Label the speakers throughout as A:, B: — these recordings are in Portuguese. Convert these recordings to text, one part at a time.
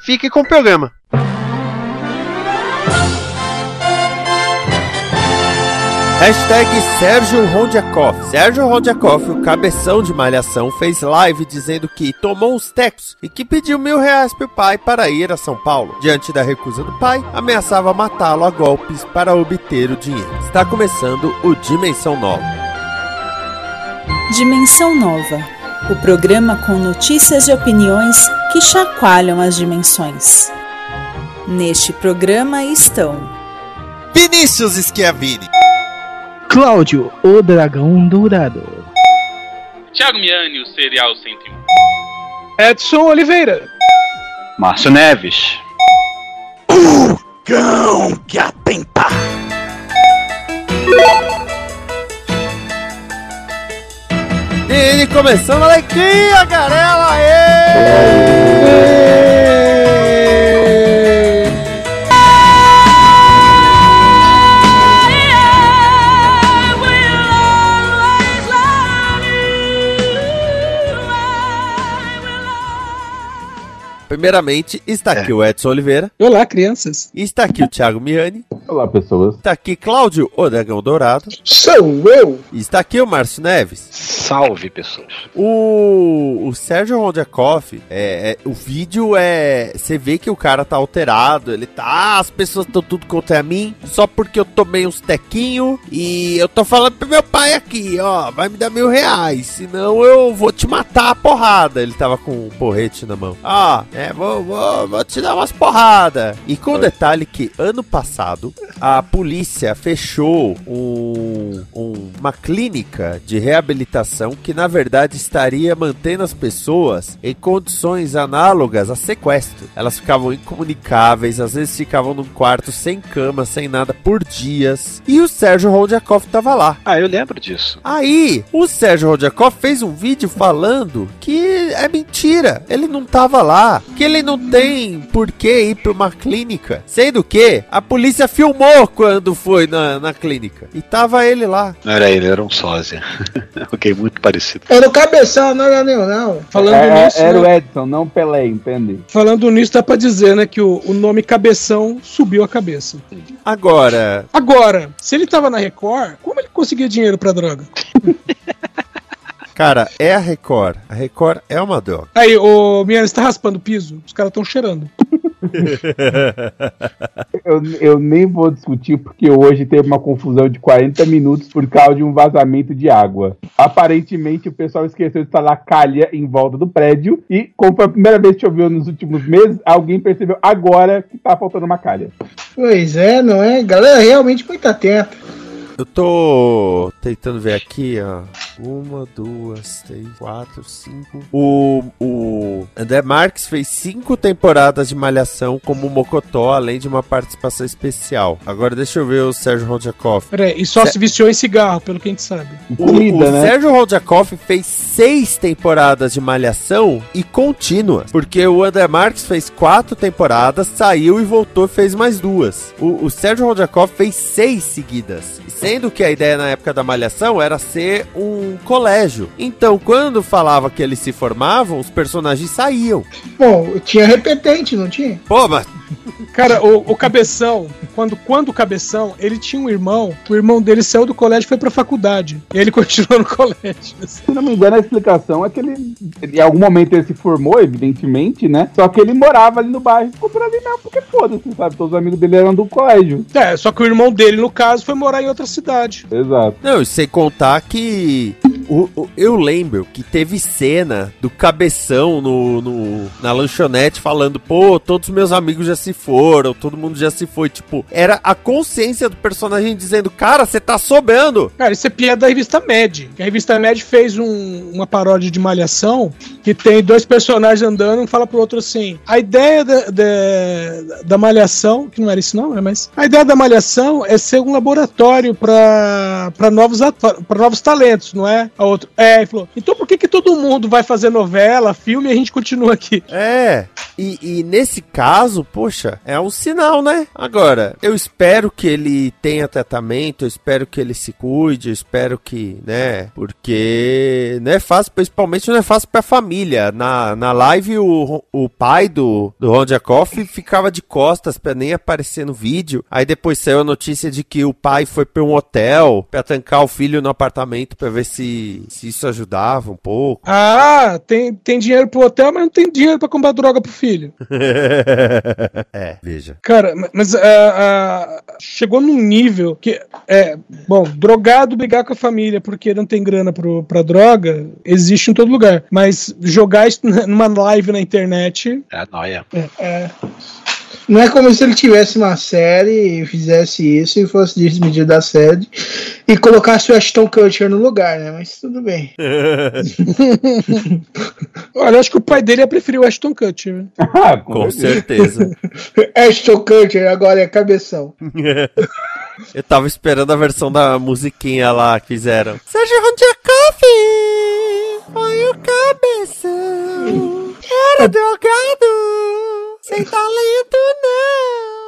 A: fique com o programa.
B: Hashtag Sérgio Rondiakov. Sérgio Rondiakov, o cabeção de malhação, fez live dizendo que tomou uns tecos e que pediu mil reais pro pai para ir a São Paulo. Diante da recusa do pai, ameaçava matá-lo a golpes para obter o dinheiro. Está começando o Dimensão Nova.
C: Dimensão Nova. O programa com notícias e opiniões que chacoalham as dimensões. Neste programa estão
B: Vinícius Schiavini.
D: Cláudio, o dragão dourado.
E: Thiago Miani, o Serial 101.
D: Edson Oliveira.
F: Márcio Neves.
G: Cão que atenta.
B: E começando a alegria, garela! Aê! Primeiramente, está aqui o Edson Oliveira.
D: Olá, crianças.
B: Está aqui o Thiago Miani.
H: Olá, pessoas.
B: Está aqui Cláudio, o Dragão Dourado.
D: Sou eu.
B: Está aqui o Márcio Neves.
F: Salve, pessoas.
B: O, o Sérgio Rondiakoff, é, é, o vídeo é. Você vê que o cara tá alterado, ele tá. Ah, as pessoas estão tudo contra mim, só porque eu tomei uns tequinho e eu tô falando pro meu pai aqui, ó, vai me dar mil reais, senão eu vou te matar a porrada. Ele tava com um porrete na mão. Ah, é, vou, vou, vou te dar umas porradas. E com o detalhe que ano passado a polícia fechou um, um, uma clínica de reabilitação que na verdade estaria mantendo as pessoas em condições análogas a sequestro. Elas ficavam incomunicáveis, às vezes ficavam num quarto sem cama, sem nada por dias. E o Sérgio Rodjakov tava lá.
F: Ah, eu lembro disso.
B: Aí, o Sérgio Rodjakov fez um vídeo falando que é mentira, ele não tava lá, que ele não tem por que ir pra uma clínica. Sendo que a polícia filmou quando foi na, na clínica. E tava ele lá.
F: Não era ele, era um sósia. ok, muito parecido.
D: Era o cabeção, não era nem não. Falando
H: É,
D: nisso,
H: era o
D: né,
H: Edson, não Pelé, entende?
D: falando nisso, dá pra dizer, né, que o, o nome cabeção subiu a cabeça.
B: Agora,
D: Agora, se ele tava na Record, como ele conseguia dinheiro pra droga?
B: cara, é a Record. A Record é uma droga.
D: Aí, o Miana, você tá raspando o piso? Os caras tão cheirando.
H: Eu, eu nem vou discutir porque hoje teve uma confusão de 40 minutos por causa de um vazamento de água. Aparentemente o pessoal esqueceu de instalar calha em volta do prédio e, como foi a primeira vez que choveu nos últimos meses, alguém percebeu agora que tá faltando uma calha.
D: Pois é, não é? Galera realmente muito atenta.
B: Eu tô tentando ver aqui, ó. Uma, duas, três, quatro, cinco. O, o André Marques fez cinco temporadas de Malhação como Mocotó, além de uma participação especial. Agora deixa eu ver o Sérgio Rodjakov.
D: Peraí, e só
B: Cê-
D: se viciou em cigarro, pelo que a gente sabe.
B: O,
H: comida,
B: o
H: né?
B: Sérgio Rodjakov fez seis temporadas de Malhação e contínuas. Porque o André Marques fez quatro temporadas, saiu e voltou e fez mais duas. O, o Sérgio Rodjakov fez seis seguidas. Sendo que a ideia na época da Malhação era ser um colégio. Então, quando falava que eles se formavam, os personagens saíam.
D: Bom, tinha repetente, não tinha?
B: Pô, mas
D: Cara, o, o Cabeção, quando, quando o Cabeção, ele tinha um irmão, o irmão dele saiu do colégio e foi pra faculdade. E ele continuou no colégio.
H: Se não me engano, a explicação é que ele, ele- em algum momento ele se formou, evidentemente, né? Só que ele morava ali no bairro e ficou por ali mesmo, porque foda-se, sabe? Todos os amigos dele eram do colégio.
D: É, só que o irmão dele, no caso, foi morar em outra cidade.
H: Exato.
B: Não, e sem contar que o- o- eu lembro que teve cena do cabeção no, no- na lanchonete falando, pô, todos os meus amigos já se foram, todo mundo já se foi. Tipo, era a consciência do personagem dizendo, cara, você tá sobrando.
D: Cara, isso é piada da revista Mad. A revista Mad fez um- uma paródia de Malhação que tem dois personagens andando um fala pro outro assim: a ideia da, da, Malhação, que não era isso não, né? Mas a ideia da Malhação é ser um laboratório pra novos, pra novos talentos, não é? A outro, é, ele falou: então por que, que todo mundo vai fazer novela, filme e a gente continua aqui?
B: É, e, e nesse caso, poxa, é um sinal, né? Agora, eu espero que ele tenha tratamento, eu espero que ele se cuide, eu espero que, né? Porque não é fácil, principalmente não é fácil pra família. Na, na live, o, o pai do, do Ron Jacoff ficava de costas pra nem aparecer no vídeo. Aí depois saiu a notícia de que o pai foi pra um hotel pra trancar o filho no apartamento pra ver se, se isso ajudava um pouco.
D: Ah, tem, tem dinheiro pro hotel, mas não tem dinheiro pra comprar droga pro filho.
B: é, veja.
D: Cara, ma- mas ah, ah, chegou num nível que, é, bom, drogado brigar com a família porque não tem grana pro, pra droga, existe em todo lugar. Mas jogar isso numa live na internet.
F: É noia.
D: É, é,
I: Não é como se ele tivesse uma série e fizesse isso e fosse desmedir da série e colocasse o Ashton Kutcher no lugar, né? Mas tudo bem.
D: Olha, acho que o pai dele ia preferir o Ashton Kutcher. né?
H: Ah,
B: Com certeza.
I: Ashton Kutcher agora é cabeção.
B: Eu tava esperando a versão da musiquinha lá que fizeram. Sérgio Rondiakoff foi o cabeção. Era drogado, sem talento não.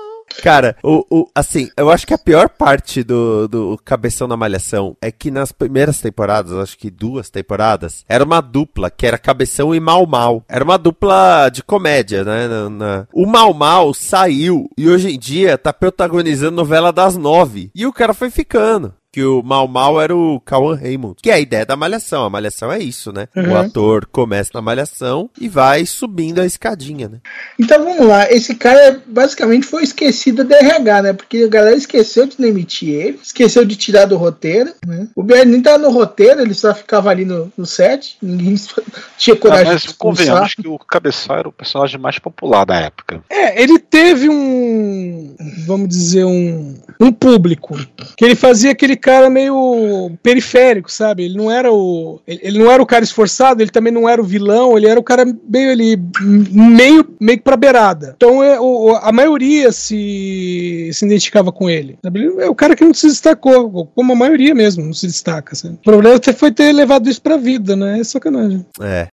B: Cara, o, o, assim, eu acho que a pior parte do, do Cabeção na Malhação é que nas primeiras temporadas, acho que duas temporadas, era uma dupla, que era Cabeção e Mal Mal. Era uma dupla de comédia, né? na- na- O Mal Mal saiu e hoje em dia tá protagonizando novela das nove. E o cara foi ficando. Que o Mal Mal era o Cauan Raymond. Que é a ideia da Malhação. A Malhação é isso, né? O
I: Uhum.
B: ator começa na Malhação e vai subindo a escadinha, né?
I: Então vamos lá, esse cara basicamente foi esquecido da RH, né? Porque a galera esqueceu de demitir ele, esqueceu de tirar do roteiro, né? O Bier nem tava no roteiro, ele só ficava ali no, no set, ninguém tinha
F: Ah,
I: coragem
F: mas
I: de
F: convenhamos que o Cabeção era o personagem mais popular da época.
D: É, ele teve um, vamos dizer, um, um público. Que ele fazia aquele cara meio periférico, sabe? Ele não era o. Ele, ele não era o cara esforçado, ele também não era o vilão, ele era o cara meio ali, meio, meio pra beirada. Então é, o, a maioria se, se identificava com ele. sabe? Ele é o cara que não se destacou, como a maioria mesmo não se destaca. sabe? O problema até foi ter levado isso pra vida, né? É sacanagem.
B: É.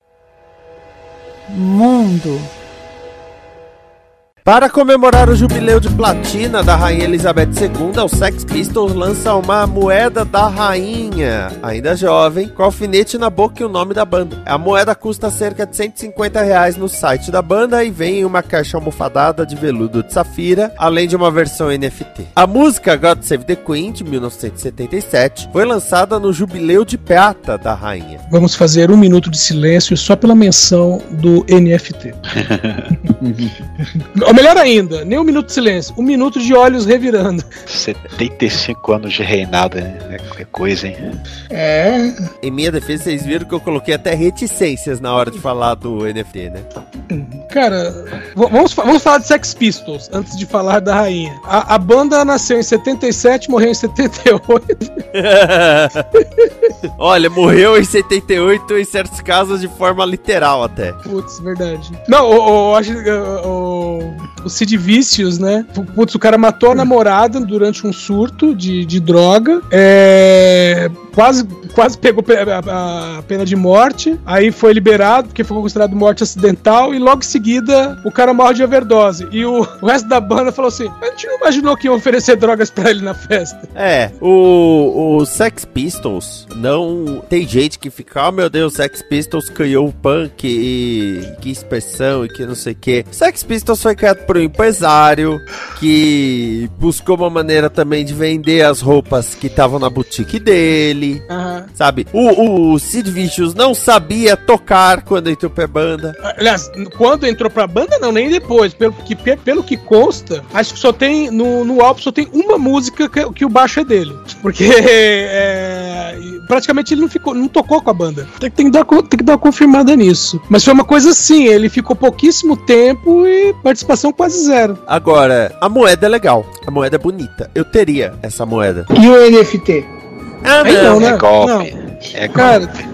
C: Mundo.
B: Para comemorar o jubileu de platina da Rainha Elizabeth II, o Sex Pistols lança uma moeda da rainha, ainda jovem, com alfinete na boca e o nome da banda. A moeda custa cerca de 150 reais no site da banda e vem em uma caixa almofadada de veludo de safira, além de uma versão NFT. A música God Save the Queen, de 1977, foi lançada no jubileu de prata da rainha.
D: Vamos fazer um minuto de silêncio só pela menção do NFT. Melhor ainda, nem um minuto de silêncio, um minuto de olhos revirando.
F: 75 anos de reinado é, é coisa, hein?
I: É.
B: Em minha defesa, vocês viram que eu coloquei até reticências na hora de falar do NFT, né?
D: Cara, vamos, fa- vamos falar de Sex Pistols antes de falar da rainha. A, a banda nasceu em 77, morreu em 78.
B: Olha, morreu em 78, em certos casos de forma literal até.
D: Putz, verdade. Não, o, o, acho que, o, o, o Sid Vicious, né? Putz, o cara matou a namorada durante um surto de, de droga. É, quase, quase pegou pe- a, pena de morte. Aí foi liberado, porque foi considerado morte acidental. E logo em seguida, o cara morre de overdose. E o, resto da banda falou assim: a gente não imaginou que iam oferecer drogas pra ele na festa.
B: É, o, o Sex Pistols não. Tem gente que fica, oh meu Deus, Sex Pistols criou o punk e que expressão e que não sei o que. Sex Pistols foi criado por um empresário que buscou uma maneira também de vender as roupas que estavam na boutique dele. Sabe? O, o Sid Vicious não sabia tocar quando entrou pra banda.
D: Aliás, quando entrou pra banda, não, nem depois. Pelo que, pe- pelo que consta, acho que só tem. No, no álbum só tem uma música que, que o baixo é dele. Porque é, praticamente ele não ficou, não tocou com a banda. Tem, tem, que dar, tem que dar uma confirmada nisso. Mas foi uma coisa assim, ele ficou pouquíssimo tempo e participação quase zero.
B: Agora, a moeda é legal. A moeda é bonita. Eu teria essa moeda.
I: E o NFT?
B: Ah,
D: Aí não, né?
F: É golpe.
D: Não.
F: É
D: Cara,
F: golpe.
D: se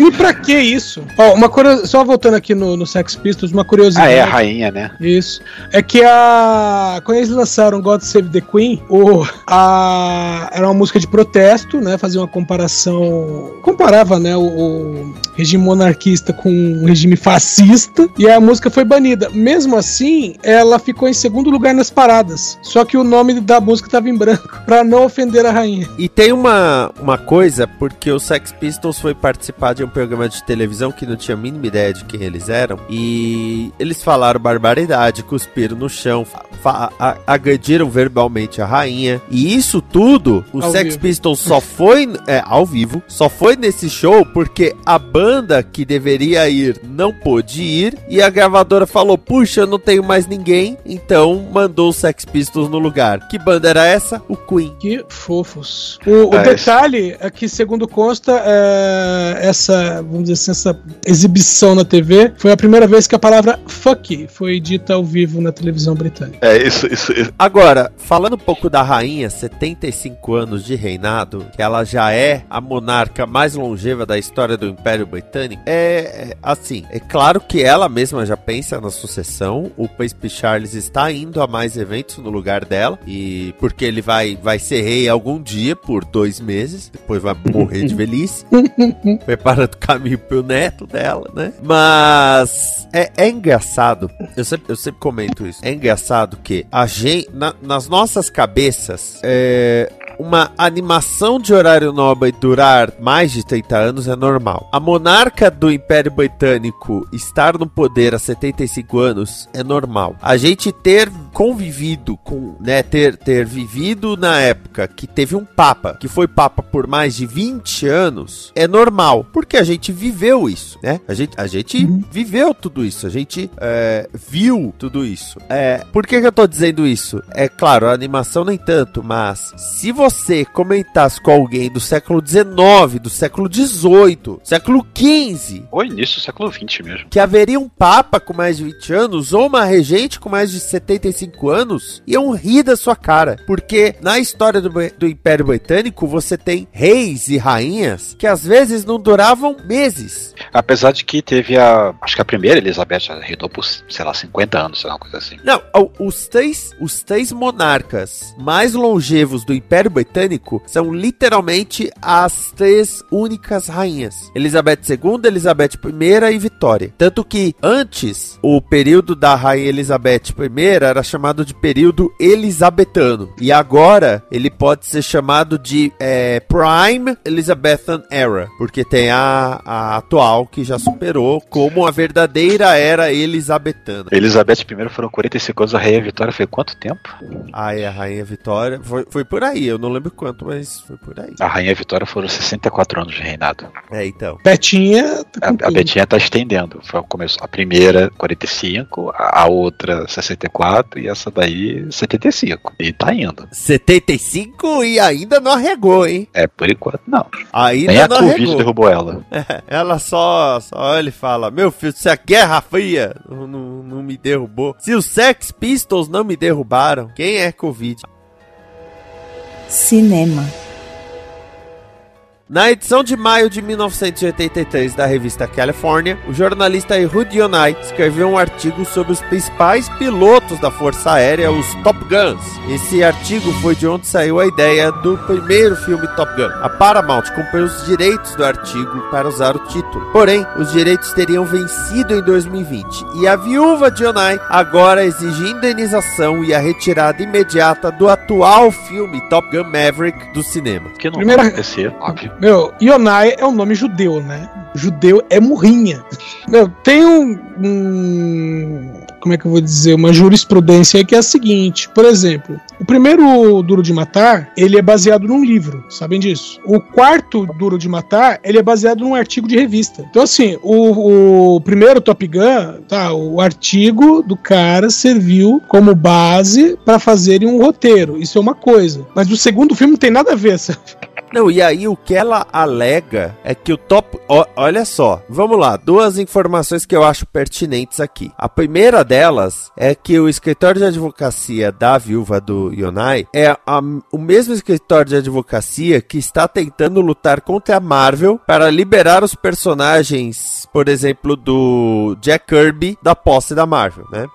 D: nem pra que isso? Ó, uma coisa, só voltando aqui no, no Sex Pistols, uma curiosidade.
F: Ah, é a rainha, né?
D: Isso. É que a. Quando eles lançaram God Save the Queen, o, a, era uma música de protesto, né? Fazia uma comparação. Comparava, né? O, o regime monarquista com o regime fascista. E a música foi banida. Mesmo assim, ela ficou em segundo lugar nas paradas. Só que o nome da música estava em branco, pra não ofender a rainha.
B: E tem uma, uma coisa, porque o Sex Pistols foi participar de um programa de televisão que não tinha a mínima ideia de quem eles eram. E eles falaram barbaridade, cuspiram no chão, agrediram verbalmente a rainha. E isso tudo, o
D: Ao
B: Sex
D: vivo.
B: Pistols só foi é, ao vivo, só foi nesse show porque a banda que deveria ir não pôde ir. E a gravadora falou: Puxa, eu não tenho mais ninguém. Então mandou o Sex Pistols no lugar. Que banda era essa? O Queen.
D: Que fofos. O, o
F: Ah,
D: detalhe é que, segundo consta, é, essa, vamos dizer assim, essa exibição na TV foi a primeira vez que a palavra fuck foi dita ao vivo na televisão britânica.
F: É, isso, isso, isso.
B: Agora, falando um pouco da rainha, 75 anos de reinado, que ela já é a monarca mais longeva da história do Império Britânico, é, é, assim, é claro que ela mesma já pensa na sucessão. O Príncipe Charles está indo a mais eventos no lugar dela e porque ele vai vai ser rei algum dia por dois meses, depois vai morrer de velhice preparando o caminho pro neto dela, né? Mas é, é engraçado, eu sempre, eu sempre comento isso. É engraçado que a gente, na- nas nossas cabeças, é, uma animação de horário nobre durar mais de 30 anos é normal. A monarca do Império Britânico estar no poder há 75 anos é normal. A gente ter convivido com, né, ter, ter vivido na época que teve um papa, que foi papa por mais de 20 anos, é normal, porque a gente viveu isso, né? A gente, a gente viveu tudo isso, a gente é, viu tudo isso. É, por que, que eu tô dizendo isso? É claro, a animação nem tanto, mas se você comentasse com alguém do século XIX, do século XVIII, século XV,
F: Ou início do século XX mesmo.
B: que haveria um papa com mais de 20 anos ou uma regente com mais de 75 anos, iam rir da sua cara. Porque na história do, do Império Britânico, você tem reis e rainhas que às vezes não duravam meses.
F: Apesar de que teve a. Acho que a primeira Elizabeth reinou por, sei lá, 50 anos, sei lá, uma coisa assim.
B: Não, os três, os três monarcas mais longevos do Império Britânico são literalmente as três únicas rainhas: Elizabeth II, Elizabeth I e Vitória. Tanto que antes, o período da rainha Elizabeth I era chamado de período elisabetano. E agora ele pode ser chamado de é, Prime Elizabethan Era, porque tem a, a atual que já superou como a verdadeira era elisabetana.
F: Elizabeth I foram 45 anos, a Rainha Vitória foi quanto tempo?
B: Ai, a Rainha Vitória. Foi, foi por aí, eu não lembro quanto, mas foi por aí.
F: A Rainha Vitória foram 64 anos de reinado.
B: É, então.
D: Betinha. tá
F: A, a. Betinha tá estendendo. Foi, começou, a primeira, 45, a, a outra, 64, e essa daí, 75. E tá indo.
B: 75 e ainda não arregou, hein?
F: É, por enquanto, não.
B: Ainda
F: Nem a
B: não
F: Covid
B: arregou.
F: derrubou ela.
B: Ela só, só olha e fala: Meu filho, se a Guerra Fria não, não, não me derrubou, se os Sex Pistols não me derrubaram, quem é Covid?
C: Cinema.
B: Na edição de maio de 1983 da revista California, o jornalista Ehud Yonai escreveu um artigo sobre os principais pilotos da Força Aérea, os Top Guns. Esse artigo foi de onde saiu a ideia do primeiro filme Top Gun. A Paramount comprou os direitos do artigo para usar o título. Porém, os direitos teriam vencido em 2020 e a viúva de Yonai agora exige indenização e a retirada imediata do atual filme Top Gun Maverick do cinema.
F: Que não
D: Primeira-
F: vai acontecer, óbvio.
D: Meu, Ionai é um nome judeu, né? Judeu é murrinha. Meu, tem um, um- Como é que eu vou dizer? Uma jurisprudência que é a seguinte: por exemplo, O primeiro Duro de Matar, ele é baseado num livro, sabem disso. O quarto Duro de Matar, ele é baseado num artigo de revista. Então, assim, o, o primeiro Top Gun, tá, o artigo do cara serviu como base para fazerem um roteiro. Isso é uma coisa. Mas o segundo filme não tem nada a ver, sabe?
B: Não, e aí o que ela alega é que o top. ó, olha só, vamos lá, duas informações que eu acho pertinentes aqui. A primeira delas é que o escritório de advocacia da viúva do Yonai é a- o mesmo escritório de advocacia que está tentando lutar contra a Marvel para liberar os personagens, por exemplo, do Jack Kirby da posse da Marvel, né?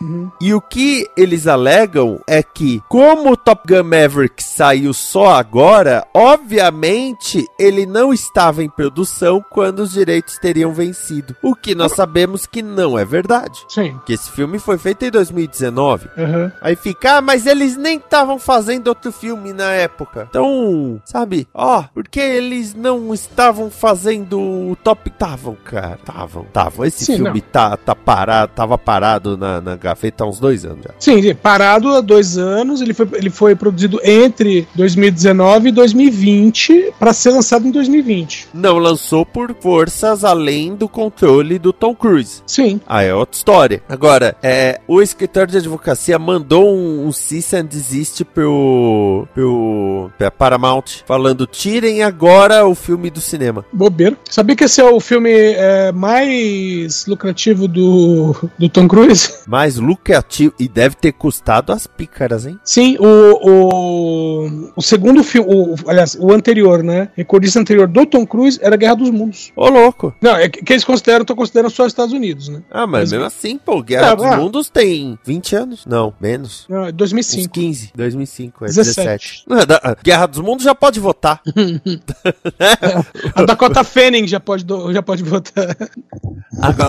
B: E o que eles alegam é que, como o Top Gun Maverick saiu só agora, obviamente ele não estava em produção quando os direitos teriam vencido. O que nós sabemos que não é verdade.
D: Sim.
B: Que esse filme foi feito em 2019.
D: Aham.
B: Aí fica, ah, mas eles nem estavam fazendo outro filme na época. Então, sabe, ó, porque eles não estavam fazendo o top. Estavam, cara, estavam, estavam. Esse
D: Sim,
B: filme
D: não.
B: tá, tá parado, tava parado na, na gaveta há uns dois anos já.
D: Sim, parado há dois anos. Ele foi, ele foi produzido entre 2019 e 2020 para ser lançado em 2020.
B: Não lançou por forças além do controle do Tom Cruise.
D: Sim.
B: Ah, é outra história. Agora, é, o escritório de advocacia mandou um, um cease and desist pro, pro pra Paramount, falando, tirem agora o filme do cinema.
D: Bobeira. Sabia que esse é o filme é, mais lucrativo do, do Tom Cruise?
B: Mais lucrativo, e deve ter custado as pícaras, hein?
D: Sim, o, o, o segundo filme, o, aliás, o anterior, né? Recordista anterior do Tom Cruise era Guerra dos Mundos.
B: Ô, louco.
D: Não, é que, que eles consideram, estão considerando só os Estados Unidos, né?
B: Ah, mas
D: Mas-
B: mesmo assim, pô, Guerra dos
D: ah.
B: Mundos tem 20 anos? Não, menos. Uns
D: 2005.
B: 15, 2005, é
D: 17.
B: 17. Não, da- Guerra dos Mundos já pode votar.
D: A Dakota Fanning já pode, do- já pode votar.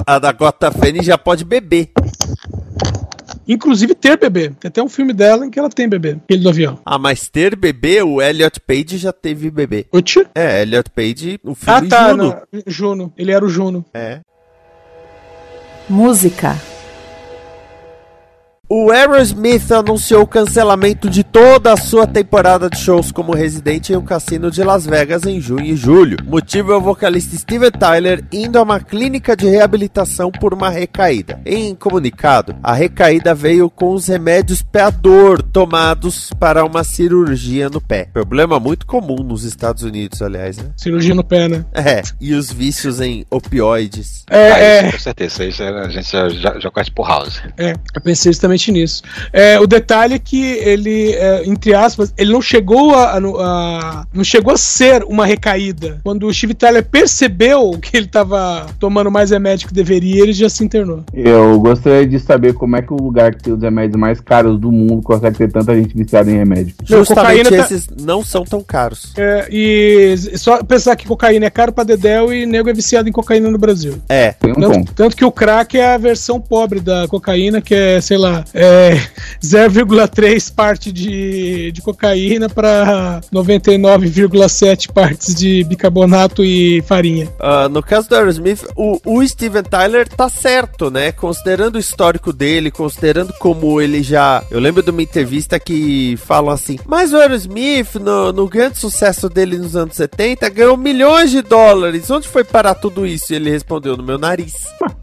B: A, a Dakota Fanning já pode beber.
D: Inclusive ter bebê. Tem até um filme dela em que ela tem bebê. Aquele do avião.
B: Ah, mas ter bebê, o Elliot Page já teve bebê.
D: O tio?
B: É, Elliot Page, o filme
D: Ah, tá.
B: Juno.
D: não, Juno. Ele era o Juno.
B: É.
C: Música.
B: O Aerosmith anunciou o cancelamento de toda a sua temporada de shows como residente em um cassino de Las Vegas em junho e julho. O motivo é o vocalista Steven Tyler indo a uma clínica de reabilitação por uma recaída. Em comunicado, a recaída veio com os remédios pra dor tomados para uma cirurgia no pé. Problema muito comum nos Estados Unidos, aliás, né?
D: Cirurgia no pé, né?
B: É, e os vícios em opioides.
D: É,
F: Ah,
D: é,
F: isso, com certeza. Isso a gente já, já, já conhece por house.
D: é, eu pensei justamente nisso. É, o detalhe é que ele, é, entre aspas, ele não chegou a, a- a- não chegou a ser uma recaída. Quando o Steve Tyler percebeu que ele estava tomando mais remédio que deveria, ele já se internou.
H: Eu gostaria de saber como é que o lugar que tem os remédios mais caros do mundo consegue ter tanta gente viciada em remédio.
D: Não,
B: Justamente
D: tá-
B: esses não são tão caros.
D: É, e só pensar que cocaína é caro pra Dedéu e nego é viciado em cocaína no Brasil.
B: É,
H: Tem um
D: Tanto, tanto que o crack é a versão pobre da cocaína, que é, sei lá, é 0,3 parte de, de cocaína para 99,7 partes de bicarbonato e farinha.
B: Ah, no caso do Aerosmith, o, o Steven Tyler tá certo, né? Considerando o histórico dele, considerando como ele já. Eu lembro de uma entrevista que falam assim: Mas o Aerosmith, no, no grande sucesso dele nos anos 70, ganhou milhões de dólares. Onde foi parar tudo isso? E ele respondeu: No meu nariz.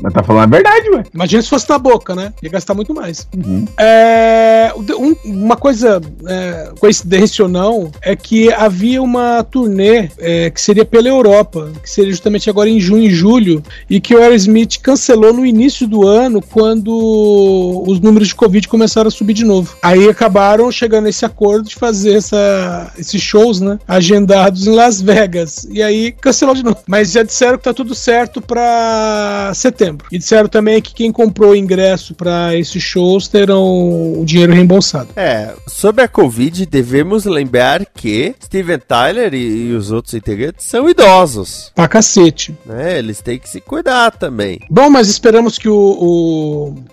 H: Mas tá falando a verdade, ué.
D: Imagina se fosse na boca, né? Ia gastar muito mais.
H: Uhum.
D: É, um- uma coisa, é, coincidência ou não, é que havia uma turnê é, que seria pela Europa, que seria justamente agora em junho e julho, e que o Aerosmith cancelou no início do ano, quando os números de Covid começaram a subir de novo. Aí acabaram chegando a esse acordo de fazer essa, esses shows, né, agendados em Las Vegas. E aí cancelou de novo. Mas já disseram que tá tudo certo para setembro. E disseram também que quem comprou ingresso para esses shows terão o dinheiro reembolsado.
B: É, sobre a Covid, devemos lembrar que Steven Tyler e, e os outros integrantes são idosos,
D: Pra cacete.
B: né? Eles têm que se cuidar também.
D: Bom, mas esperamos que o,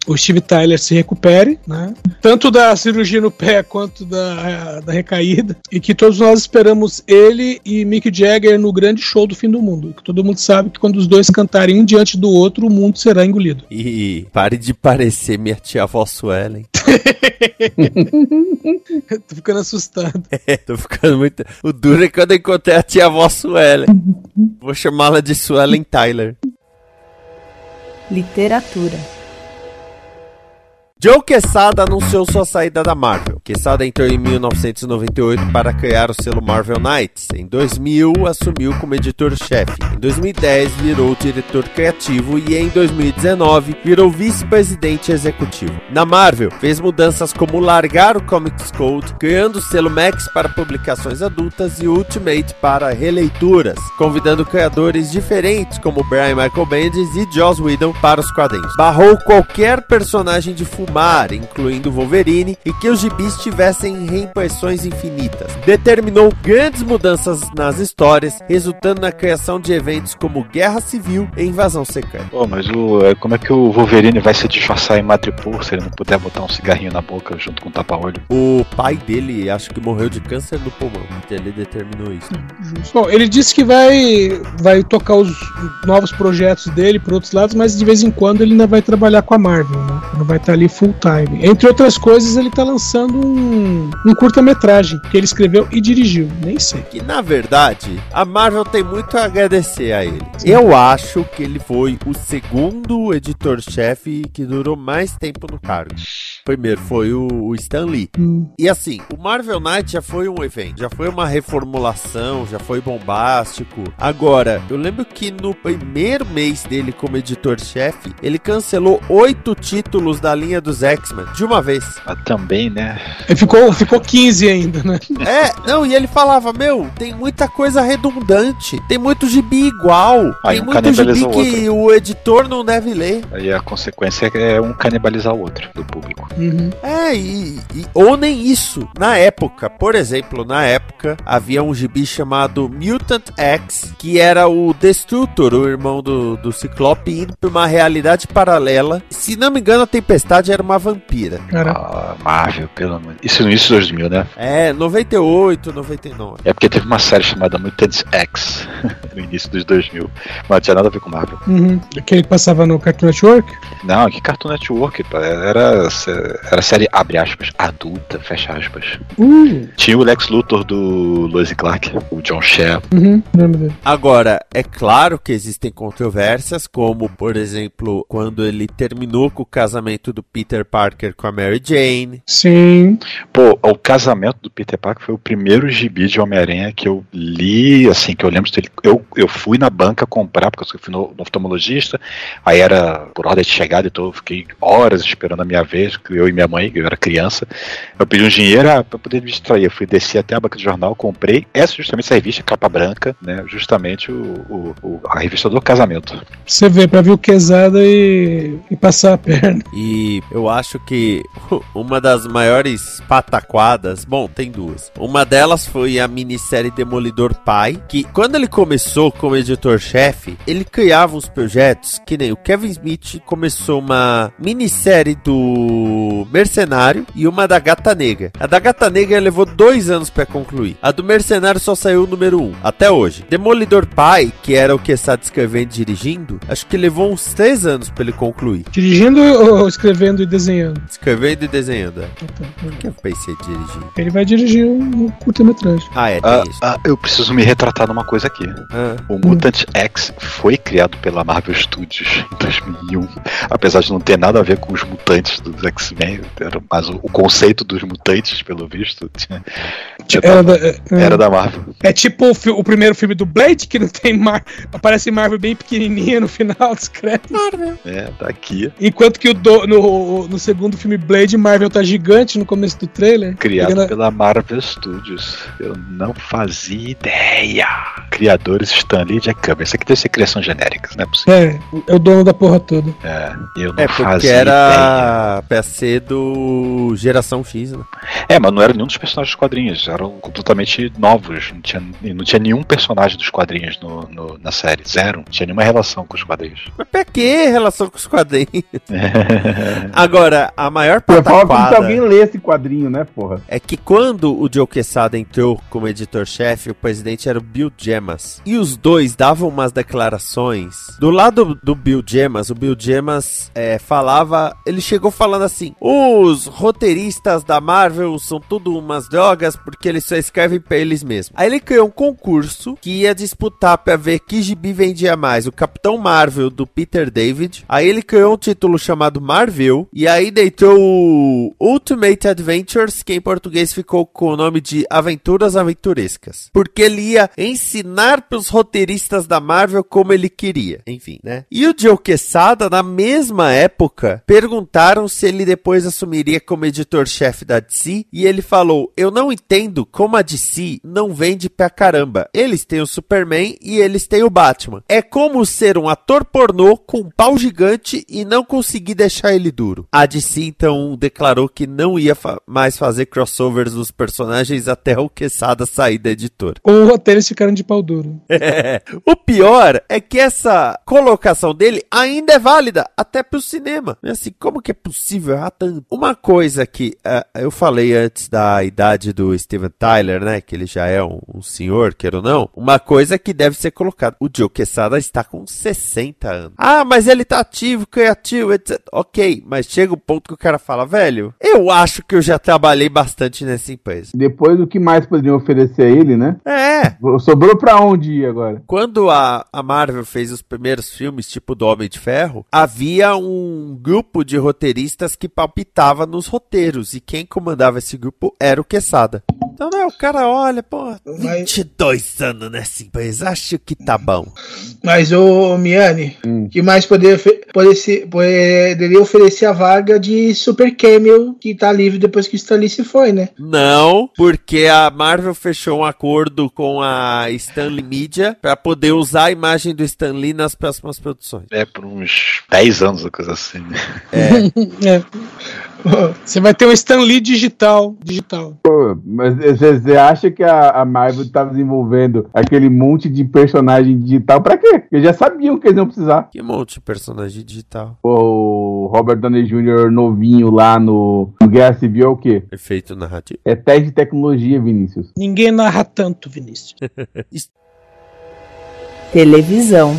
D: o, o Steve Tyler se recupere, né? Tanto da cirurgia no pé quanto da, da recaída. E que todos nós esperamos ele e Mick Jagger no grande show do fim do mundo. Que todo mundo sabe que quando os dois cantarem um diante do outro, o mundo será engolido.
B: E pare de parecer minha tia avó Suelen.
D: Tô ficando assustado.
B: É, tô ficando muito. O duro é quando eu encontrei a tia avó Suelen. Vou chamá-la de Suelen Tyler.
C: Literatura.
B: Joe Quesada anunciou sua saída da Marvel. Quesada entrou em 1998 para criar o selo Marvel Knights. Em 2000, assumiu como editor-chefe. Em 2010, virou diretor criativo e em 2019, virou vice-presidente executivo. Na Marvel, fez mudanças como largar o Comics Code, criando o selo Max para publicações adultas e Ultimate para releituras, convidando criadores diferentes como Brian Michael Bendis e Joss Whedon para os quadrinhos. Barrou qualquer personagem de fumar, incluindo Wolverine, e que os gibis tivessem reimpressões infinitas. Determinou grandes mudanças nas histórias, resultando na criação de eventos como Guerra Civil e Invasão Secreta.
F: Pô, mas o, é, como é que o Wolverine vai se disfarçar em Madripoor se ele não puder botar um cigarrinho na boca junto com o tapa-olho?
B: O pai dele, acho que morreu de câncer no pulmão. Ele determinou isso.
D: Bom, ele disse que vai, vai tocar os novos projetos dele por outros lados, mas de vez em quando ele ainda vai trabalhar com a Marvel, né? Não vai estar ali full time. Entre outras coisas, ele tá lançando um, um curta-metragem que ele escreveu e dirigiu. Nem sei.
B: Que na verdade, a Marvel tem muito a agradecer a ele. Eu acho que ele foi o segundo editor-chefe que durou mais tempo no cargo. Primeiro foi o, o Stan Lee.
D: Hum.
B: E assim, o Marvel Knight já foi um evento, já foi uma reformulação, já foi bombástico. Agora, eu lembro que no primeiro mês dele como editor-chefe, ele cancelou oito títulos da linha dos X-Men de uma vez.
F: Mas também, né?
D: Ele ficou, ficou 15 ainda, né?
B: É, não, e ele falava, meu, tem muita coisa redundante, tem muito gibi igual,
F: Aí
B: tem
F: um
B: muito gibi
F: o
B: que o editor não deve ler.
F: Aí a consequência é um canibalizar o outro do público.
D: Uhum.
B: É, e, e- ou nem isso. Na época, por exemplo, na época, havia um gibi chamado Mutant X, que era o Destrutor, o irmão do, do Ciclope, indo pra uma realidade paralela. Se não me engano, a Tempestade era uma vampira.
D: Cara,
F: Ah, Marvel, pelo amor. Isso no início de 2000, né?
B: É, 98, 99.
F: É porque teve uma série chamada Mutants X no início dos 2000. Mas não tinha nada a ver com Marvel.
D: uhum. aquele que passava no Cartoon Network?
F: Não, que Cartoon Network, era, era série, abre aspas, adulta, fecha aspas.
D: Uh,
F: Tinha o Lex Luthor do Lois Clark, o John Shea.
D: uhum. Lembro dele.
B: Agora, é claro que existem controvérsias, como, por exemplo, quando ele terminou com o casamento do Peter Parker com a Mary Jane.
D: Sim.
F: Pô, o casamento do Peter Parker foi o primeiro gibi de Homem-Aranha que eu li, assim, que eu lembro dele. Eu, eu fui na banca comprar, porque eu fui no, no oftalmologista, aí era por ordem de chegada, então eu fiquei horas esperando a minha vez, que eu e minha mãe, que eu era criança. Eu pedi um dinheiro ah, pra poder me distrair. Eu fui descer até a banca de jornal, comprei essa justamente essa revista, capa branca, né? Justamente o, o- o- a revista do casamento.
D: Você vê pra ver o quesada e, e passar a perna.
B: E eu acho que uma das maiores pataquadas, bom, tem duas. Uma delas foi a minissérie Demolidor Pai, que quando ele começou como editor-chefe, ele criava uns projetos que nem o Kevin Smith começou uma minissérie do Mercenário e uma da Gata Negra. A da Gata Negra levou dois anos pra concluir. A do Mercenário só saiu o número um, até hoje. Demolidor Pai, que era o que está escrevendo e dirigindo, acho que levou uns três anos pra ele concluir.
D: Dirigindo ou escrevendo desenhando?
B: Escrevendo e desenhando. é.
D: Então,
B: Por que eu pensei em dirigir?
D: Ele vai dirigir um, um curta-metragem.
B: Ah, é, tem
F: Ah,
B: isso.
F: ah, eu preciso me retratar numa coisa aqui.
B: Ah,
F: O Mutant X foi criado pela Marvel Studios em 2001. Apesar de não ter nada a ver com os mutantes dos X-Men, mas o, o conceito dos mutantes, pelo visto, tinha-
D: Era da- é,
F: era da Marvel.
D: é tipo o, o primeiro filme do Blade, que não tem Mar... aparece Marvel bem pequenininha no final dos créditos.
F: É, tá aqui.
D: Enquanto que o do- no, no segundo filme Blade, Marvel tá gigante no começo do trailer.
F: Criado
D: Pegando-
F: pela Marvel Studios. Eu não fazia ideia. Criadores Stanley e Jack Kirby. Isso aqui deve ser criação genérica, não é possível.
D: É, é o dono da porra toda.
F: É, eu não
B: é porque
F: fazia
B: era pra ser do Geração X, né?
F: ideia. É, mas não era nenhum dos personagens dos quadrinhos. Eram completamente novos. Não tinha, não tinha nenhum personagem dos quadrinhos no, no- na série. Zero. Não tinha nenhuma relação com os quadrinhos.
B: Mas pra que relação com os quadrinhos? Agora, a maior
H: Eu
B: pataquada
H: alguém lê esse quadrinho, né, porra?
B: é que quando o Joe Quesada entrou como editor-chefe, o presidente era o Bill Gemas. E os dois davam umas declarações. Do lado do Bill Gemas, o Bill Gemas é, falava... Ele chegou falando assim, os roteiristas da Marvel são tudo umas drogas porque eles só escrevem pra eles mesmos. Aí ele criou um concurso que ia disputar pra ver que gibi vendia mais, o Capitão Marvel do Peter David. Aí ele criou um título chamado Marvel e aí deitou o Ultimate Adventures, que em português ficou com o nome de Aventuras Aventurescas. Porque ele ia ensinar pros roteiristas da Marvel como ele queria. Enfim, né? E o Joe Quesada, na mesma época, perguntaram se ele depois assumiria como editor-chefe da DC e ele falou: Eu não entendo como a DC não vende pra caramba. Eles têm o Superman e eles têm o Batman. É como ser um ator pornô com um pau gigante e não conseguir deixar ele duro. A DC então declarou que não ia fa- mais fazer crossovers dos personagens até o Quesada sair da editora.
D: Ou roteiros ficaram de pau duro.
B: o pior é que essa colocação dele ainda é válida até pro cinema. É Assim, como que é possível errar tanto? Uma coisa que ah, eu falei antes da idade do Steven Tyler, né? Que ele já é um, um senhor, queira ou não. Uma coisa que deve ser colocada. O Joe Quesada está com 60 anos. Ah, mas ele tá ativo, criativo, etc. Ok, mas chega o ponto que o cara fala, velho, eu acho que eu já trabalhei bastante nessa empresa.
H: Depois, o que mais poderiam oferecer a ele, né?
B: É,
H: Sobrou pra onde ir agora?
B: Quando a, a Marvel fez os primeiros filmes, tipo do Homem de Ferro, havia um grupo de roteiristas que palpitava nos roteiros. E quem comandava esse grupo era o Quesada. Então, né, o cara olha, pô, 22 anos nessa empresa, acho que tá bom.
I: Mas, ô Miane,
H: Hum.
I: que mais poderia, ofe- poderia, poderia oferecer a vaga de Super Camel que tá livre depois que o Stanley se foi, né?
B: Não, porque a Marvel fechou um acordo com a Stanley Media pra poder usar a imagem do Stanley nas próximas produções.
F: É, por uns 10 anos, uma coisa assim. né?
D: É. Você vai ter um Stan Lee digital. Digital.
H: Pô, mas você acha que a, a Marvel tá desenvolvendo aquele monte de personagem digital pra quê? Porque já sabiam que eles iam precisar.
B: Que monte de personagem digital.
H: Pô, o Robert Downey Jr. novinho lá no, no Guerra Civil é o quê?
B: Efeito narrativo.
H: É teste de tecnologia, Vinícius.
D: Ninguém narra tanto, Vinícius.
C: Televisão.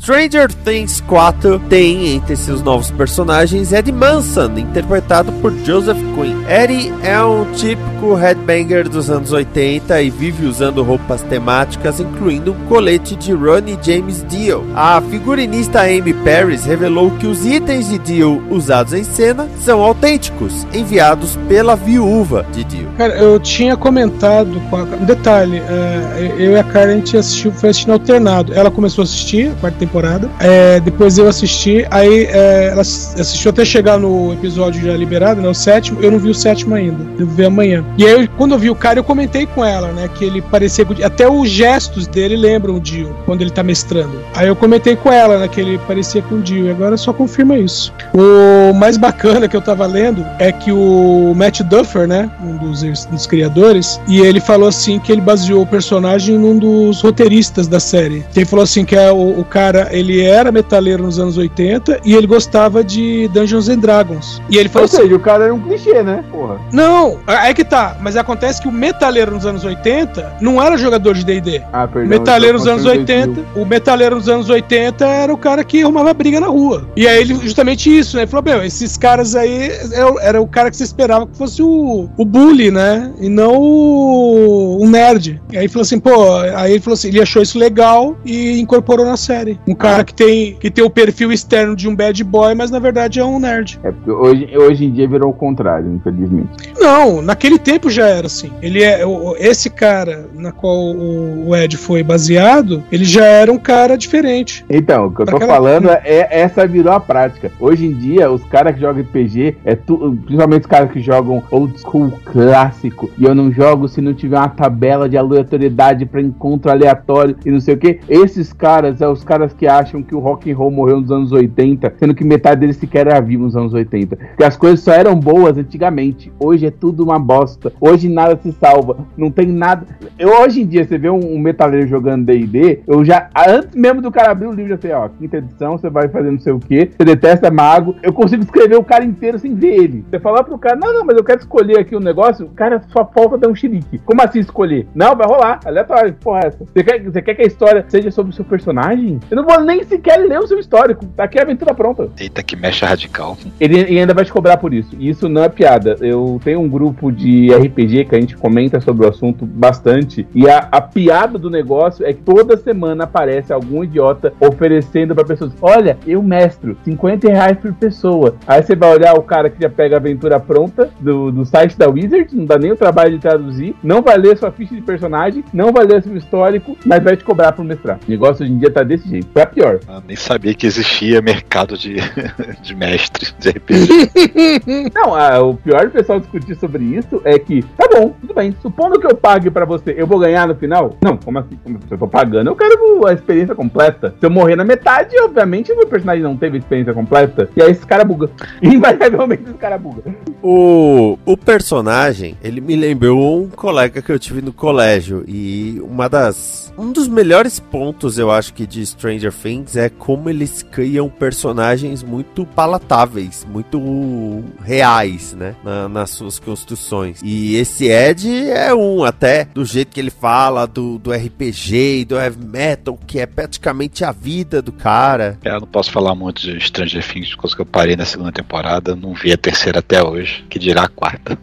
B: Stranger Things 4 tem entre seus novos personagens Ed Manson, interpretado por Joseph Quinn. Eddie é um típico headbanger dos anos 80 e vive usando roupas temáticas, incluindo um colete de Ronnie James Dio. A figurinista Amy Paris revelou que os itens de Dio usados em cena são autênticos, enviados pela viúva de Dio.
D: Cara, eu tinha comentado com a. Um detalhe, é, eu e a Karen a gente assistiu, foi assistindo alternado. Ela começou a assistir a quarta temporada, é, depois eu assisti, aí é, ela ass- assistiu até chegar no episódio já liberado, né? O sétimo, eu não vi o sétimo ainda. Vou ver amanhã. E aí, quando eu vi o cara, eu comentei com ela, né? Que ele parecia. Até os gestos dele lembram o Dio, quando ele tá mestrando. Aí eu comentei com ela, né? Que ele parecia com o Dio. E agora só confirma isso. O mais bacana que eu tava lendo é que o Matt Duffer, né? Um dos, dos criadores, e ele falou assim que ele baseou o personagem num dos roteiristas da série. Ele falou assim que é o, o cara, ele era metaleiro nos anos 80 e ele gostava de Dungeons and Dragons. E ele falou
H: Ou
D: assim:
H: seja, o cara era um clichê, né? Porra.
D: Não, é que tá, mas acontece que o metaleiro nos anos 80 não era jogador de D&D.
H: Ah, perdão.
D: Metaleiro nos
H: tô
D: anos
H: contando
D: 80,
H: 2000.
D: o metaleiro nos anos 80 era o cara que arrumava briga na rua. E aí ele, justamente isso, né? Ele falou, meu, esses caras aí era, o- era o cara que você esperava que fosse o, o bully, né? E não o, o nerd. E aí ele falou assim, pô, aí ele falou assim, ele achou isso legal e incorporou na série. Um cara que tem, que tem o perfil externo de um bad boy, mas na verdade é um nerd.
H: É porque hoje, hoje em dia virou o contrário, infelizmente.
D: Não, naquele tempo já era assim. Ele é esse cara na qual o, Ed foi baseado, ele já era um cara diferente.
H: Então, o que eu tô falando é, essa virou a prática. Hoje em dia, os caras que jogam RPG, é tu- principalmente os caras que jogam old school clássico, e eu não jogo se não tiver uma tabela de aleatoriedade pra encontro aleatório e não sei o que. Esses caras, é, os caras caras que acham que o rock and roll morreu nos anos 80, sendo que metade deles sequer era vivo nos anos 80. Que as coisas só eram boas antigamente. Hoje é tudo uma bosta. Hoje nada se salva. Não tem nada. Eu, hoje em dia, você vê um, um metaleiro jogando D&D, eu já, antes mesmo do cara abrir o livro, já sei, ó, quinta edição, você vai fazer não sei o que, você detesta mago, eu consigo escrever o cara inteiro sem ver ele. Você falar pro cara, não, não, mas eu quero escolher aqui um negócio, o cara só falta dar um xerique. Como assim escolher? Não, vai rolar, aleatório, porra é essa. Você quer, você quer que a história seja sobre o seu personagem? Eu não vou nem sequer ler o seu histórico, tá aqui a aventura pronta.
F: Eita, que mecha radical.
H: Ele, ele ainda vai te cobrar por isso. E isso não é piada. Eu tenho um grupo de RPG que a gente comenta sobre o assunto bastante. E a, a piada do negócio é que toda semana aparece algum idiota oferecendo pra pessoas: Olha, eu mestro, 50 reais por pessoa. Aí você vai olhar o cara que já pega a aventura pronta do, do site da Wizard, não dá nem o trabalho de traduzir, não vai ler sua ficha de personagem, não vai ler seu histórico, mas vai te cobrar por mestrar. O negócio hoje em dia tá desse jeito. Pra pior.
F: Eu nem sabia que existia mercado de, de mestres de RPG.
H: Não, a- o pior do pessoal discutir sobre isso é que, tá bom, tudo bem. Supondo que eu pague pra você, eu vou ganhar no final? Não, como assim? Como Se eu tô pagando, eu quero a experiência completa. Se eu morrer na metade, obviamente, o meu personagem não teve a experiência completa. E aí esse cara buga. Invariavelmente esse cara buga.
B: O, o personagem, ele me lembrou um colega que eu tive no colégio. E uma das. Um dos melhores pontos, eu acho que, de Stranger Things é como eles criam personagens muito palatáveis, muito reais, né? na- nas suas construções. E esse Ed é um, até do jeito que ele fala do, do RPG e do heavy metal, que é praticamente a vida do cara.
F: É, Eu não posso falar muito de Stranger Things, coisa que eu parei na segunda temporada, não vi a terceira até hoje, que dirá a quarta.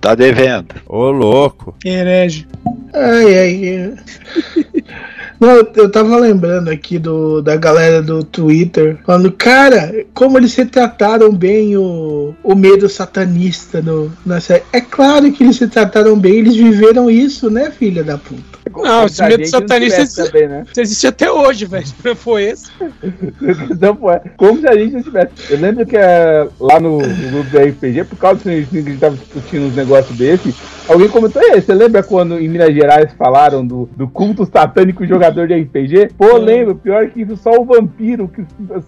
F: Tá devendo.
B: Ô, louco.
D: Herege.
I: Ai, ai. Não, eu- tava lembrando aqui do, da galera do Twitter, falando, cara, como eles retrataram bem o, o medo satanista no, na série. É claro que eles retrataram bem, eles viveram isso, né, filha da puta?
D: Não, esse medo
H: não
D: satanista
H: tivesse também, né?
D: Isso existe até hoje, velho. Não foi esse.
H: Então, pô, é como se a gente não tivesse. Eu lembro que é, lá no, no grupo do RPG, por causa que a gente tava discutindo uns negócios desse, alguém comentou, aí, você lembra quando em Minas Gerais falaram do, do culto satânico jogador de RPG? Pô, lembro, pior que isso, só o vampiro que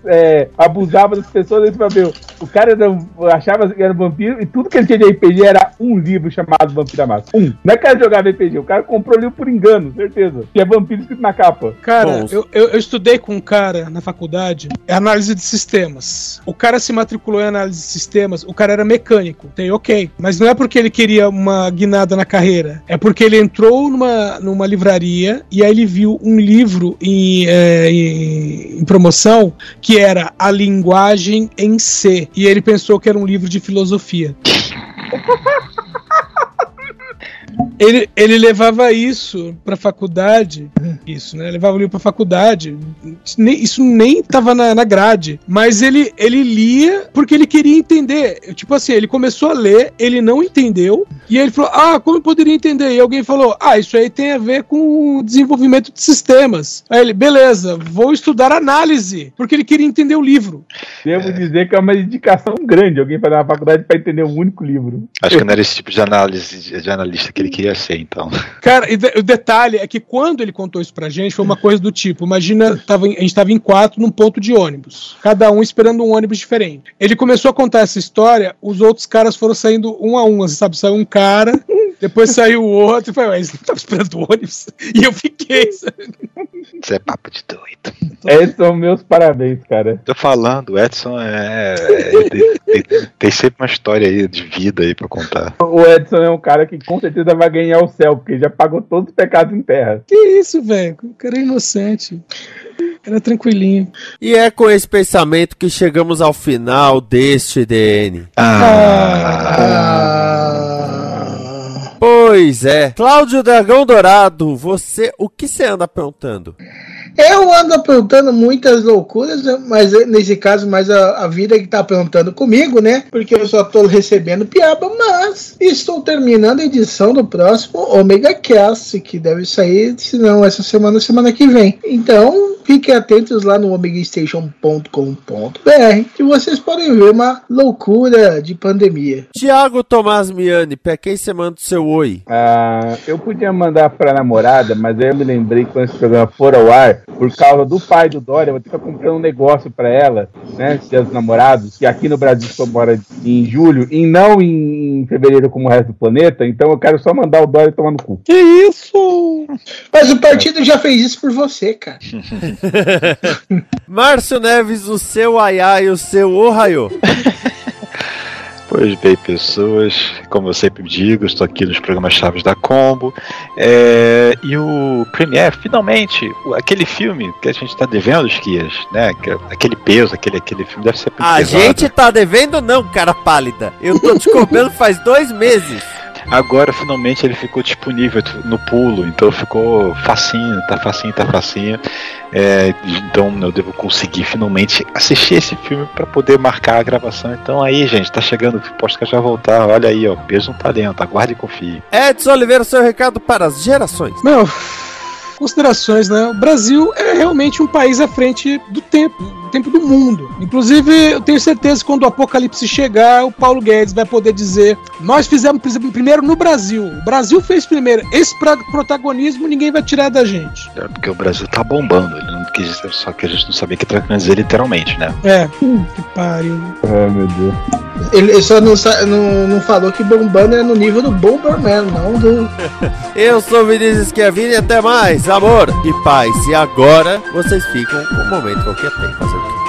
H: é, abusava das pessoas, vai ver, o cara era, achava que era vampiro e tudo que ele tinha de RPG era um livro chamado Vampiro da Massa. Um. Não é que cara jogava RPG, o cara comprou o livro por engano, certeza. Tinha vampiro escrito na capa.
D: Cara, eu, eu, eu estudei com um cara na faculdade, é análise de sistemas. O cara se matriculou em análise de sistemas, o cara era mecânico, tem ok. Mas não é porque ele queria uma guinada na carreira, é porque ele entrou numa, numa livraria e aí ele viu um livro em, é, em, em promoção que era A Linguagem em C. E ele pensou que era um livro de filosofia. Ele, ele levava isso pra faculdade. Isso, né? Levava o livro pra faculdade. Isso nem, tava na, na grade. Mas ele, ele lia porque ele queria entender. Tipo assim, ele começou a ler, ele não entendeu. E aí ele falou: Ah, como eu poderia entender? E alguém falou: Ah, isso aí tem a ver com o desenvolvimento de sistemas. Aí ele, beleza, vou estudar análise. Porque ele queria entender o livro.
H: Devo dizer que é uma dedicação grande alguém fazer uma faculdade pra entender um único livro.
F: Acho que não era esse tipo de análise de, analista que ele queria ser, então.
D: Cara, e de- o detalhe é que quando ele contou isso pra gente, foi uma coisa do tipo: imagina, tava, a gente tava em quatro num ponto de ônibus, cada um esperando um ônibus diferente. Ele começou a contar essa história, os outros caras foram saindo um a um, você sabe? Saiu um cara, depois saiu o outro, e foi, mas não tava esperando o ônibus. E eu fiquei, sabe?
F: Isso é papo de doido.
H: Esses são meus parabéns, cara.
F: Tô falando, o Edson é. ele tem, tem- tem sempre uma história aí de vida aí pra contar.
H: O Edson é um cara que com certeza vai ganhar o céu, porque ele já pagou todos os pecados em terra.
D: Que isso, velho? O cara é inocente. Era tranquilinho.
B: E é com esse pensamento que chegamos ao final deste DN.
I: Ah,
B: Pois é. Cláudio Dragão Dourado, você, o que você anda aprontando?
I: eu ando aprontando muitas loucuras, né? mas nesse caso, mais a, a vida que tá aprontando comigo, né? Porque eu só tô recebendo piaba, mas estou terminando a edição do próximo Omega Cast, que deve sair, se não essa semana, semana que vem. Então, fiquem atentos lá no omegastation.com.br que vocês podem ver uma loucura de pandemia.
B: Tiago Tomás Miani, pra quem você manda o seu oi?
H: Ah, eu podia mandar pra namorada, mas aí eu me lembrei que quando esse programa for ao ar, por causa do pai do Dória, eu vou ter que ficar comprando um negócio pra ela, né? Dia dos namorados, que aqui no Brasil só mora em julho e não em fevereiro como o resto do planeta, então eu quero só mandar o Dória tomar no cu.
D: Que isso?
I: Mas o partido já fez isso por você, cara.
B: Márcio Neves, o seu aiá e o seu ohaiô.
F: Pois bem, pessoas, como eu sempre digo, estou aqui nos programas chaves da Combo. É, e o Premiere, finalmente, aquele filme que a gente está devendo, Esquias, né? que- Aquele peso, aquele, aquele filme deve ser
B: A
F: pesado.
B: gente tá devendo não, cara pálida. Eu tô te cobrando faz dois meses.
F: Agora finalmente ele ficou disponível no pulo, então ficou facinho, tá facinho, tá facinho. É, então eu devo conseguir finalmente assistir esse filme para poder marcar a gravação. Então aí, gente, tá chegando, o podcast vai voltar. Olha aí, ó, peso no talento, aguarde e confie.
B: Edson Oliveira, seu recado para as gerações.
D: Meu, considerações, né? O Brasil é realmente um país à frente do tempo, tempo do mundo. Inclusive, eu tenho certeza que quando o apocalipse chegar, o Paulo Guedes vai poder dizer: Nós fizemos pri- primeiro no Brasil. O Brasil fez primeiro. Esse protagonismo ninguém vai tirar da gente.
F: É porque o Brasil tá bombando, ele não quis dizer, só que a gente não sabia que traduzir literalmente, né?
D: É, que pariu.
H: Ai, meu Deus.
I: Ele ele só não, não, não falou que bombando é no nível do Bomberman, não do.
B: Eu sou Vinícius Schiavini e até mais, amor e paz. E agora vocês ficam com o momento qualquer tem. Fazer o quê?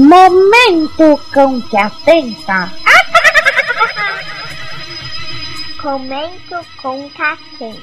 J: Momento com que atenta. Comento com catenta.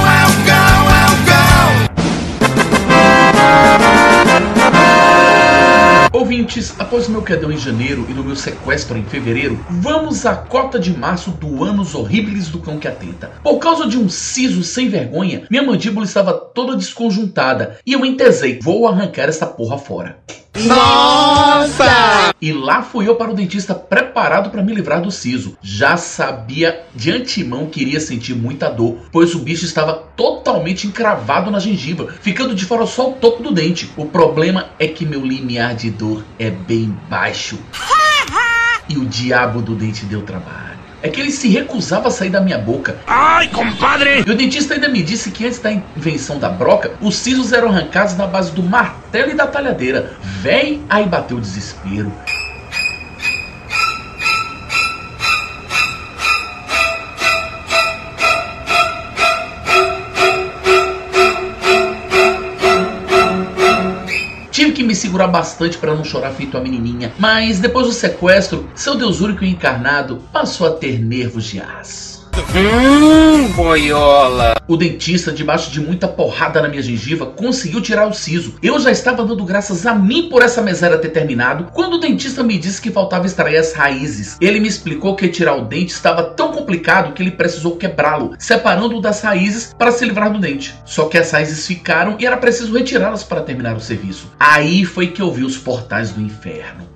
E: Ouvintes, após o meu quedão em janeiro e no meu sequestro em fevereiro, vamos à cota de março do Anos Horríveis do Cão que Atenta. Por causa de um siso sem vergonha, minha mandíbula estava toda desconjuntada e eu entesei, vou arrancar essa porra fora.
G: Nossa!
E: E lá fui eu para o dentista preparado para me livrar do siso. Já sabia de antemão que iria sentir muita dor, pois o bicho estava totalmente encravado na gengiva, ficando de fora só o topo do dente. O problema é que meu limiar de dor é bem baixo. E o diabo do dente deu trabalho. É que ele se recusava a sair da minha boca.
G: Ai, compadre!
E: E o dentista ainda me disse que antes da invenção da broca, os sisos eram arrancados na base do martelo e da talhadeira. Véi, aí bateu o desespero. Tive que me segurar bastante para não chorar feito a menininha, mas depois do sequestro, seu Deus único encarnado passou a ter nervos de aço.
G: Hum, boiola.
E: O dentista, debaixo de muita porrada na minha gengiva, conseguiu tirar o siso. Eu já estava dando graças a mim por essa miséria ter terminado, quando o dentista me disse que faltava extrair as raízes. Ele me explicou que tirar o dente estava tão complicado que ele precisou quebrá-lo, separando-o das raízes para se livrar do dente. Só que as raízes ficaram e era preciso retirá-las para terminar o serviço. Aí foi que eu vi os portais do inferno.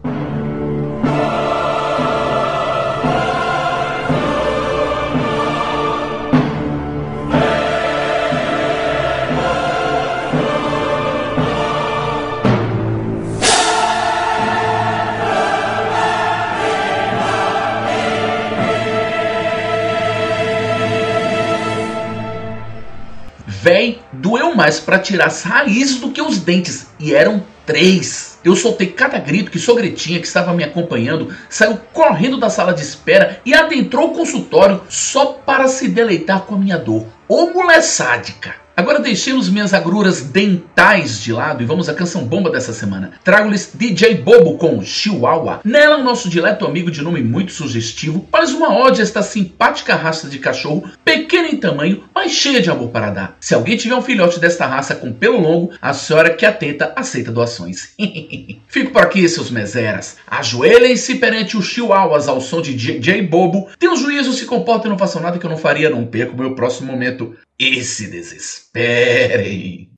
E: Véi, doeu mais pra tirar as raízes do que os dentes. E eram três. Eu soltei cada grito que Sogretinha, que estava me acompanhando, saiu correndo da sala de espera e adentrou o consultório só para se deleitar com a minha dor. Ô mulher sádica! Agora deixemos minhas agruras dentais de lado e vamos à canção bomba dessa semana. Trago-lhes DJ Bobo com Chihuahua. Nela, o nosso dileto amigo de nome muito sugestivo faz uma ode a esta simpática raça de cachorro, pequena em tamanho, mas cheia de amor para dar. Se alguém tiver um filhote desta raça com pelo longo, a senhora que atenta aceita doações. Fico por aqui, seus meseras. Ajoelhem-se perante os chihuahuas ao som de DJ Bobo. Tenham juízo, se comportem e não façam nada que eu não faria, não perco meu próximo momento. E se desesperem.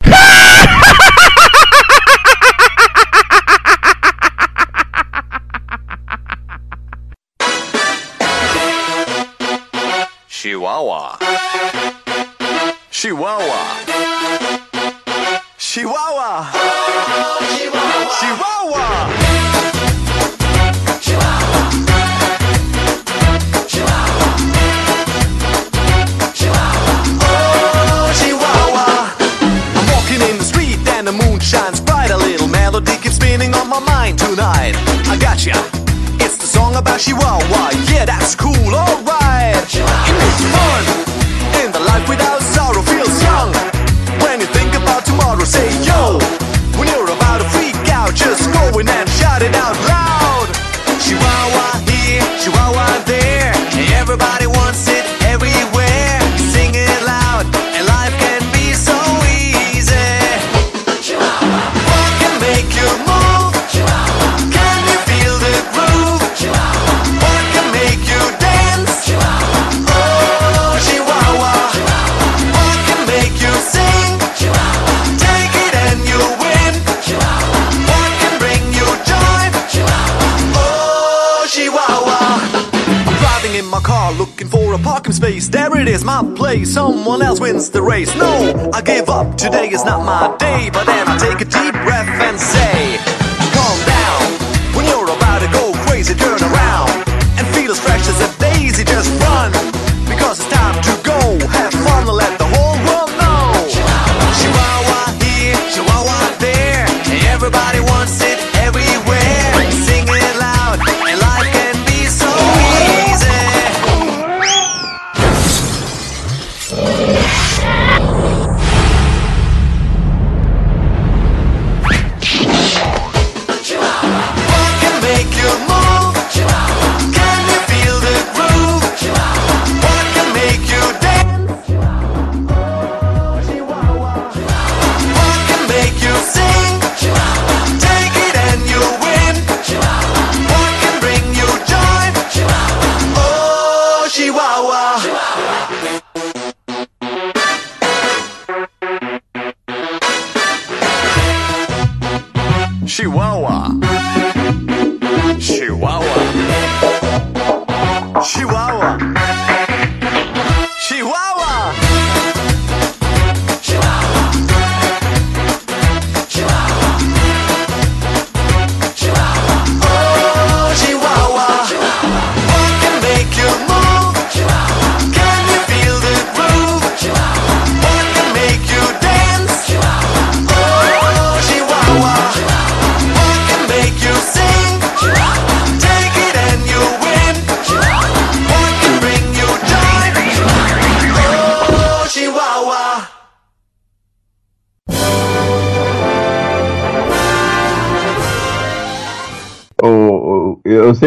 K: Chihuahua. Chihuahua. Chihuahua. Chihuahua. Oh, tonight. I gotcha. It's the song about Chihuahua. Yeah, that's cool. Alright. Space. There it is, my place. Someone else wins the race. No, I give up. Today is not my day. But then I take a deep breath and say,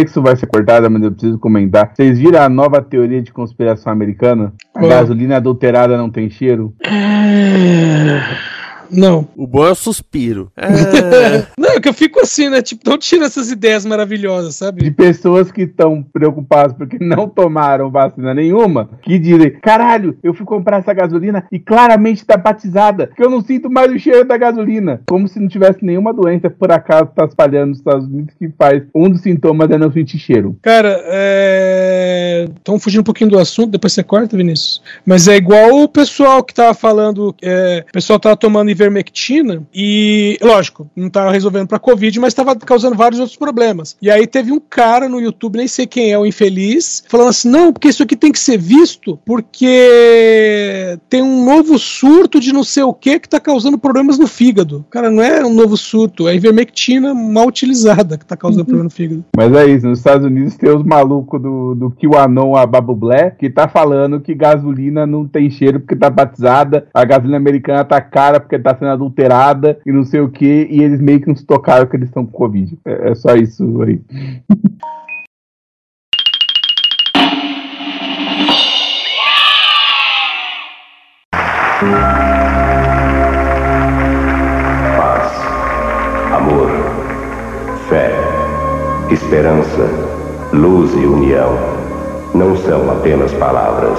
H: sei que isso vai ser cortado, mas eu preciso comentar. Vocês viram a nova teoria de conspiração americana? A gasolina adulterada não tem cheiro?
D: Não.
B: O bom é o suspiro. É,
D: Não, é que eu fico assim, né? Tipo, não tira essas ideias maravilhosas,
H: De
D: sabe?
H: pessoas que estão preocupadas porque não tomaram vacina nenhuma, que dizem: caralho, eu fui comprar essa gasolina e claramente tá batizada, que eu não sinto mais o cheiro da gasolina. Como se não tivesse nenhuma doença, por acaso, tá espalhando nos Estados Unidos, que faz um dos sintomas é não sentir cheiro.
D: Cara, é. Estamos fugindo um pouquinho do assunto, depois você corta, Vinícius. Mas é igual o pessoal que tava falando. é, O pessoal tava tomando ivermectina e, lógico, não estava resolvendo para Covid, mas estava causando vários outros problemas. E aí teve um cara no YouTube, nem sei quem é o infeliz, falando assim: não, porque isso aqui tem que ser visto porque tem um novo surto de não sei o que que está causando problemas no fígado. Cara, não é um novo surto, é ivermectina mal utilizada que está causando problema no fígado.
H: Mas é isso, nos Estados Unidos tem os malucos do, do QAnon a Babublé que tá falando que gasolina não tem cheiro porque tá batizada, a gasolina americana tá cara porque tá sendo adulterada e não sei o que, e eles meio que não se tocaram que eles estão com Covid. É, é só isso aí.
L: Paz, amor, fé, esperança, luz e união não são apenas palavras.